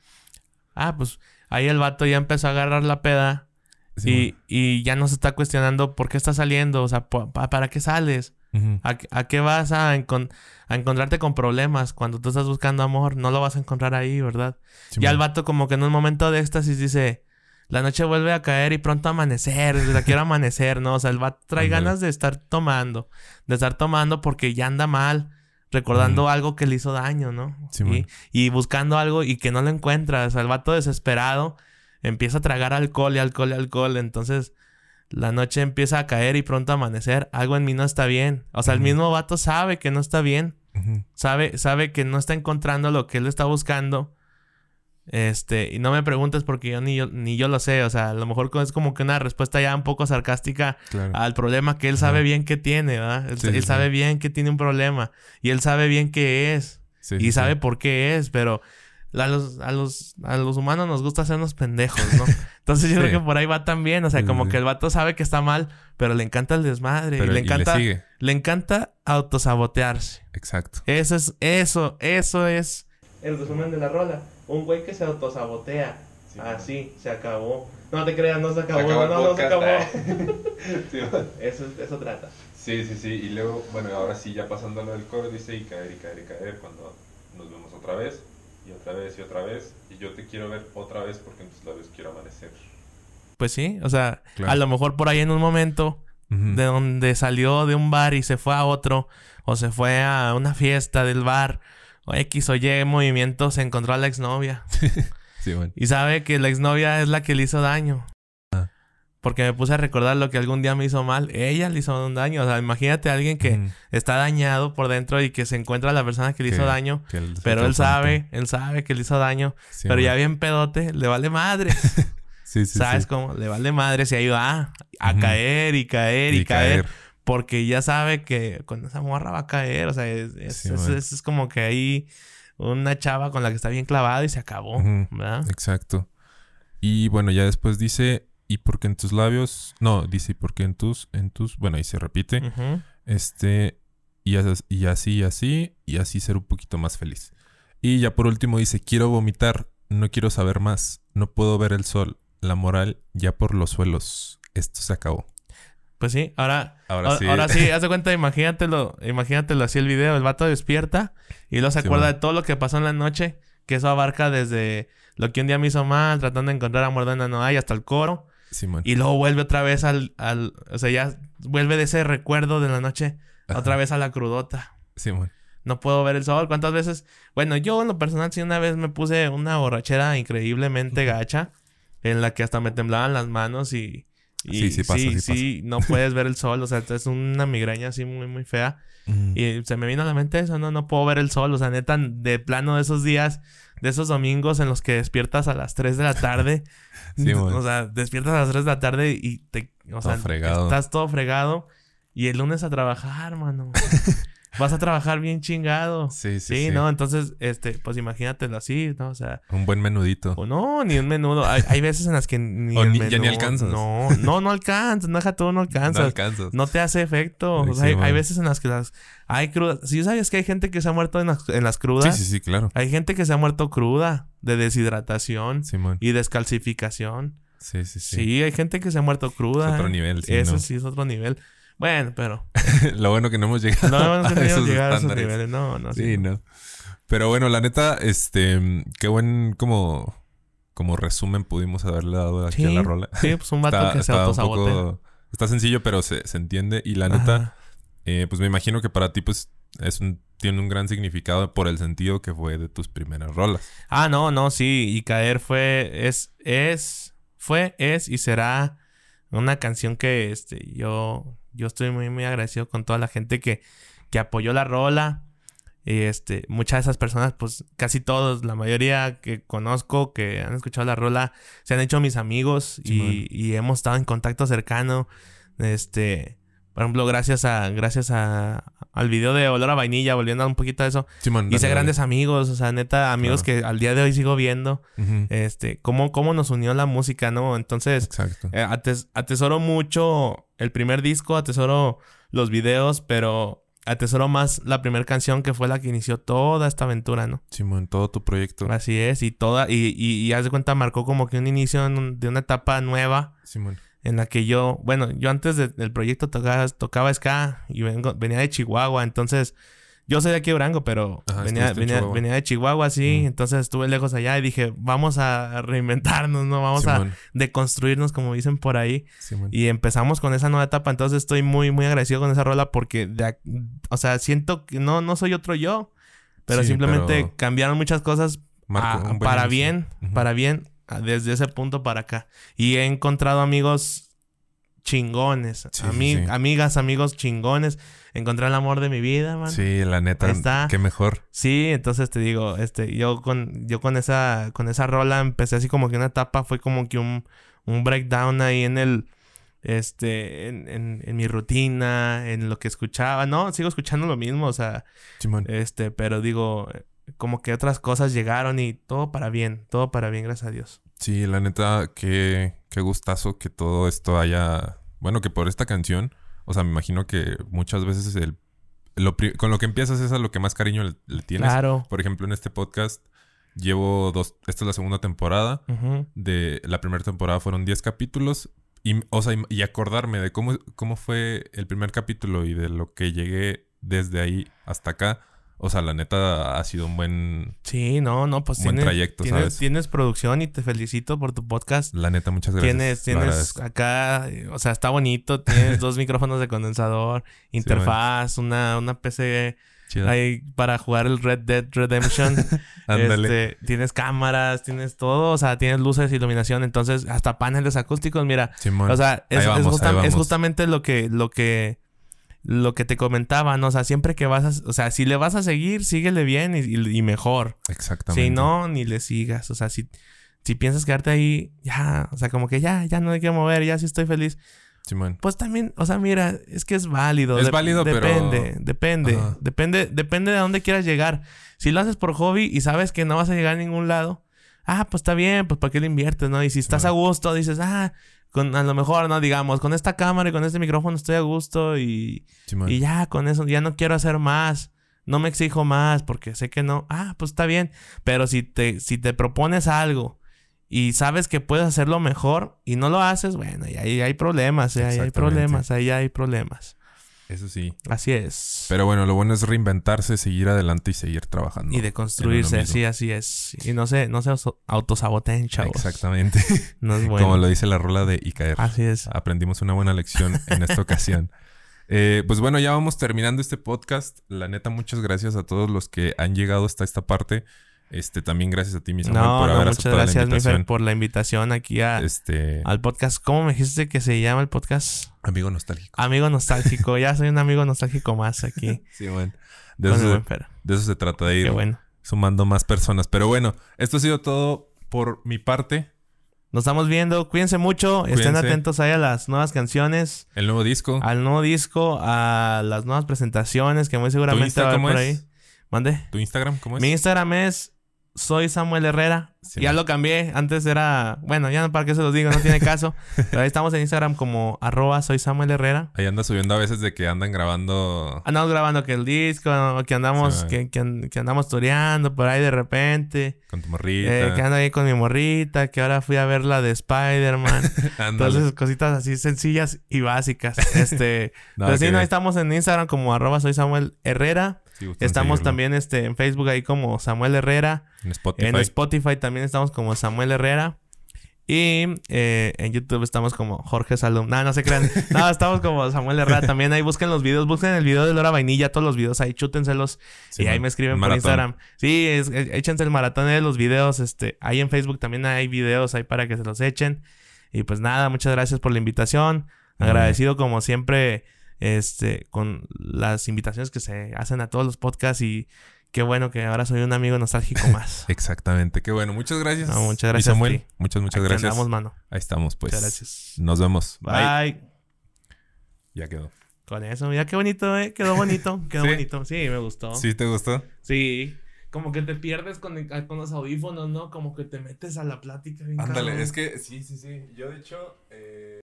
Ah, pues ahí el vato ya empezó a agarrar la peda y, Sí, y ya no se está cuestionando por qué está saliendo, o sea, ¿para qué sales? Ujú. ¿A, a qué vas a, encon- a encontrarte con problemas cuando tú estás buscando amor? No lo vas a encontrar ahí, ¿verdad? Sí, ya el bueno. vato como que en un momento de éxtasis dice, la noche vuelve a caer y pronto amanecer, la quiero amanecer, ¿no? O sea, el vato trae ganas de estar tomando, de estar tomando porque ya anda mal, recordando algo que le hizo daño, ¿no? Sí, y, y buscando algo y que no lo encuentra, o sea, el vato desesperado empieza a tragar alcohol y alcohol y alcohol, entonces la noche empieza a caer y pronto amanecer, algo en mí no está bien, o sea, el mismo vato sabe que no está bien, sabe, sabe que no está encontrando lo que él está buscando. Este, y no me preguntes porque yo ni yo, ni yo lo sé. O sea, a lo mejor es como que una respuesta ya un poco sarcástica Claro. al problema que él sabe Ajá. bien que tiene, ¿verdad? Él, Sí, él sí, sí. sabe bien que tiene un problema. Y él sabe bien qué es. Sí, y sabe por qué es, pero a los, a los, a los humanos nos gusta hacernos pendejos, ¿no? [laughs] Entonces yo creo que por ahí va también. O sea, como que el vato sabe que está mal, pero le encanta el desmadre. Pero y le y encanta, le encanta autosabotearse. Exacto. Eso es, eso, eso es el resumen de la rola. Un güey que se autosabotea. Sí. Así, se acabó. No te creas, no se acabó. No, no se acabó. [laughs] Sí, man. eso, eso trata. Sí, sí, sí. Y luego, bueno, ahora sí, ya pasando a lo del coro, dice y caer y caer y caer cuando nos vemos otra vez y otra vez y otra vez. Y yo te quiero ver otra vez porque en tus labios quiero amanecer. Pues sí, o sea, Claro. a lo mejor por ahí en un momento de donde salió de un bar y se fue a otro, o se fue a una fiesta del bar, o X o Y movimiento, se encontró a la exnovia. [laughs] Sí, bueno. Y sabe que la exnovia es la que le hizo daño. Ah. Porque me puse a recordar lo que algún día me hizo mal. Ella le hizo un daño. O sea, imagínate a alguien que está dañado por dentro y que se encuentra a la persona que le hizo daño. él Pero él sabe, él sabe que le hizo daño. Sí, pero ya bien pedote, le vale madre. [laughs] Sí, sí, ¿Sabes sí. cómo? Le vale madre si ahí va a caer y caer y, Y caer, caer. Porque ya sabe que con esa morra va a caer. O sea, es, es- Sí, es- man. es- es como que hay una chava con la que está bien clavada y se acabó. ¿Verdad? Exacto. Y bueno, ya después dice, y porque en tus labios, no, dice, y porque en tus, en tus, bueno, ahí se repite, este, y, as- y así, y así, y así ser un poquito más feliz. Y ya por último dice, quiero vomitar, no quiero saber más, no puedo ver el sol, la moral ya por los suelos, esto se acabó. Pues sí, ahora, Ahora sí. sí. Ahora sí, [laughs] haz de cuenta, imagínatelo, imagínatelo así el video, el vato despierta y luego se Sí, acuerda man. de todo lo que pasó en la noche, que eso abarca desde lo que un día me hizo mal, tratando de encontrar amor donde no hay, hasta el coro, Simón. y luego vuelve otra vez al, al, o sea, ya vuelve de ese recuerdo de la noche, Ajá. otra vez a la crudota. Simón. No puedo ver el sol. ¿Cuántas veces? Bueno, yo en lo personal sí una vez me puse una borrachera increíblemente [laughs] gacha en la que hasta me temblaban las manos y... y Sí, sí pasa, sí sí, no puedes ver el sol. O sea, es una migraña así muy, muy fea. Mm. Y se me vino a la mente eso, no, no puedo ver el sol. O sea, neta, de plano de esos días, de esos domingos en los que despiertas a las 3 de la tarde. [laughs] Sí, o sea, despiertas a las 3 de la tarde y te... O Todo sea, fregado. estás todo fregado. Y el lunes a trabajar, mano. [laughs] Vas a trabajar bien chingado. Sí, sí, Sí, sí. ¿no? Entonces, este, pues imagínatelo así, ¿no? O sea, Un buen menudito. o no, ni un menudo. Hay, hay veces en las que ni, O el ni- ya ni alcanzas. No, no, no alcanzas. No, deja tú, no No alcanzas. alcanzas. No te hace efecto. O Sí, sea, hay, hay veces en las que las... Hay crudas. Si sabes que hay gente que se ha muerto en las, en las crudas. Sí, sí, sí, claro. Hay gente que se ha muerto cruda. De deshidratación. Simón. Y descalcificación. Sí, sí, Sí. sí. hay gente que se ha muerto cruda. Es otro nivel, sí, Eso ¿no? sí es otro nivel. Bueno, pero... [laughs] Lo bueno que no hemos llegado No hemos a esos llegar a esos niveles. No, no. Sí, no. Pero bueno, la neta, este, qué buen como, como resumen pudimos haberle dado aquí a la rola. Sí, pues un vato que se autosabotea. poco- está sencillo, pero se, se entiende. Y la neta, eh, pues me imagino que para ti, pues, es un, tiene un gran significado por el sentido que fue de tus primeras rolas. Ah, no, no, sí. Y Caer fue, es, es, fue, es y será una canción que, este, yo, yo estoy muy, muy agradecido con toda la gente que, que apoyó la rola. Y este, muchas de esas personas, pues casi todos, la mayoría que conozco que han escuchado la rola, se han hecho mis amigos y, y hemos estado en contacto cercano. Este, por ejemplo, gracias a, gracias a, al video de Olor a Vainilla, volviendo a un poquito a eso, Simón, hice dale, grandes amigos, o sea, neta, amigos Claro. que al día de hoy sigo viendo, este, cómo, cómo nos unió la música, ¿no? Entonces, Exacto. eh, ates- atesoro mucho el primer disco, atesoro los videos, pero atesoro más la primera canción que fue la que inició toda esta aventura, ¿no? Simón, todo tu proyecto. Así es, y toda, y, y, y haz de cuenta, marcó como que un inicio un- de una etapa nueva Simón. En la que yo, bueno, yo antes de- del proyecto tocaba, tocaba ska y vengo- venía de Chihuahua, entonces yo soy de aquí de Durango, pero Ajá, venía, venía, de Chihuahua, sí, entonces estuve lejos allá y dije, vamos a reinventarnos, ¿no? Vamos Simón. a deconstruirnos, como dicen por ahí. Simón. Y empezamos con esa nueva etapa, entonces estoy muy, muy agradecido con esa rola porque, de o sea, siento que no, no soy otro yo, pero Sí, simplemente pero- cambiaron muchas cosas a- para bien, para bien, desde ese punto para acá. Y he encontrado amigos chingones, Sí, ami- sí, sí. amigas, amigos chingones. Encontré el amor de mi vida, man. Sí. Sí, la neta, está. qué mejor. entonces te digo, este, yo con, yo con esa, con esa rola empecé así como que una etapa, fue como que un, un breakdown ahí en el, este, en, en, en mi rutina, en lo que escuchaba, no, sigo escuchando lo mismo, o sea, Simón. este, pero digo, como que otras cosas llegaron y todo para bien, todo para bien, gracias a Dios. Sí, la neta, qué, qué gustazo que todo esto haya. Bueno, que por esta canción, o sea, me imagino que muchas veces el, lo con lo que empiezas es a lo que más cariño le, le tienes. Claro. Por ejemplo, en este podcast llevo dos. Esta es la segunda temporada. De la primera temporada fueron 10 capítulos. Y, o sea, y acordarme de cómo, cómo fue el primer capítulo y de lo que llegué desde ahí hasta acá. O sea, la neta ha sido un buen, Sí, no, no, pues buen tienes, trayecto, tienes, ¿sabes? tienes producción y te felicito por tu podcast. La neta, muchas gracias. Tienes, tienes acá, o sea, está bonito, tienes dos [laughs] micrófonos de condensador, interfaz, una, una PC Chido. ahí para jugar el Red Dead Redemption. [laughs] Ándale. Este, tienes cámaras, tienes todo, o sea, tienes luces, iluminación, entonces hasta paneles acústicos, mira, Simón. o sea, es, es justa- justamente lo que, lo que, lo que te comentaba, ¿no? O sea, siempre que vas a, o sea, si le vas a seguir, síguele bien y, y- y mejor. Exactamente. Si no, ni le sigas. O sea, si, si piensas quedarte ahí, ya, o sea, como que ya, ya no hay que mover, ya sí estoy feliz. Simón. Pues también, o sea, mira, es que es válido. Es válido, pero- Depende, depende, Ajá. depende, depende de dónde quieras llegar. Si lo haces por hobby y sabes que no vas a llegar a ningún lado, ah, pues está bien, pues ¿para qué le inviertes, no? Y si estás a gusto, dices, ah, con, a lo mejor, no, digamos, con esta cámara y con este micrófono estoy a gusto y, y ya, con eso, ya no quiero hacer más. No me exijo más porque sé que no. Ah, pues está bien. Pero si te, si te propones algo y sabes que puedes hacerlo mejor y no lo haces, bueno, y ahí hay problemas, ¿eh? ahí hay problemas, ahí hay problemas. Eso sí. Así es. Pero bueno, lo bueno es reinventarse, seguir adelante y seguir trabajando. Y de construirse, sí, así es. Y no se, no se autosaboteen, chavos. Exactamente. [laughs] No es bueno. Como lo dice la rola de Icaer. Así es. Aprendimos una buena lección en esta ocasión. [laughs] Eh, pues bueno, ya vamos terminando este podcast. La neta, muchas gracias a todos los que han llegado hasta esta parte. Este, también gracias a ti, mi Samuel, No, por no, haber muchas aceptado la gracias, mi Fer, invitación. por la invitación aquí a, Este, al podcast. ¿Cómo me dijiste que se llama el podcast? amigo nostálgico. Amigo nostálgico. ya soy un amigo nostálgico más aquí. [laughs] Sí, bueno. De eso, se- buen Fer. de eso se trata de ir Qué bueno. sumando más personas. Pero bueno, esto ha sido todo por mi parte. Nos estamos viendo. Cuídense mucho. Estén atentos ahí a las nuevas canciones, El nuevo disco. al nuevo disco, a las nuevas presentaciones que muy seguramente va a haber cómo por es? ahí. Mande. ¿Tu Instagram cómo es? Mi Instagram es soy Samuel Herrera. Sí, ya man. lo cambié. Antes era, bueno, ya no para qué se los digo, no tiene caso. [laughs] Pero ahí estamos en Instagram como arroba soy Samuel Herrera. Ahí anda subiendo a veces de que andan grabando. Andamos grabando que el disco, que andamos, Sí, que, que an- que andamos toreando por ahí de repente. Con tu morrita. Eh, que ando ahí con mi morrita, que ahora fui a ver la de Spider-Man. [laughs] Entonces, cositas así sencillas y básicas. [laughs] Este, No, pero sí, no, estamos en Instagram como arroba soy Samuel Herrera. Estamos seguirlo. también este, en Facebook ahí como Samuel Herrera. en Spotify. En Spotify también estamos como Samuel Herrera. Y eh, en YouTube estamos como Jorge Salum. No, no se crean. No, [laughs] estamos como Samuel Herrera también. Ahí busquen los videos. Busquen el video de Laura Vainilla. Todos los videos ahí. Chútenselos. Sí, y ahí me escriben por. Instagram. Sí, es- échense el maratón de los videos. Este, ahí en Facebook también hay videos ahí para que se los echen. Y pues nada, muchas gracias por la invitación. Agradecido como siempre este, con las invitaciones que se hacen a todos los podcasts. Y qué bueno que ahora soy un amigo nostálgico más. [laughs] Exactamente. Qué bueno. Muchas gracias. No, muchas gracias a Samuel. ti. Muchas, muchas Aquí gracias. andamos, mano. Ahí estamos, pues. Muchas gracias. Nos vemos. Bye. Ya quedó. Con eso, mira qué bonito, ¿eh? Quedó bonito. [laughs] Quedó ¿Sí? bonito. Sí, me gustó. ¿Sí te gustó? Sí. Como que te pierdes con, el- con los audífonos, ¿no? Como que te metes a la plática. Ándale, es que sí, sí, sí. Yo de hecho, eh,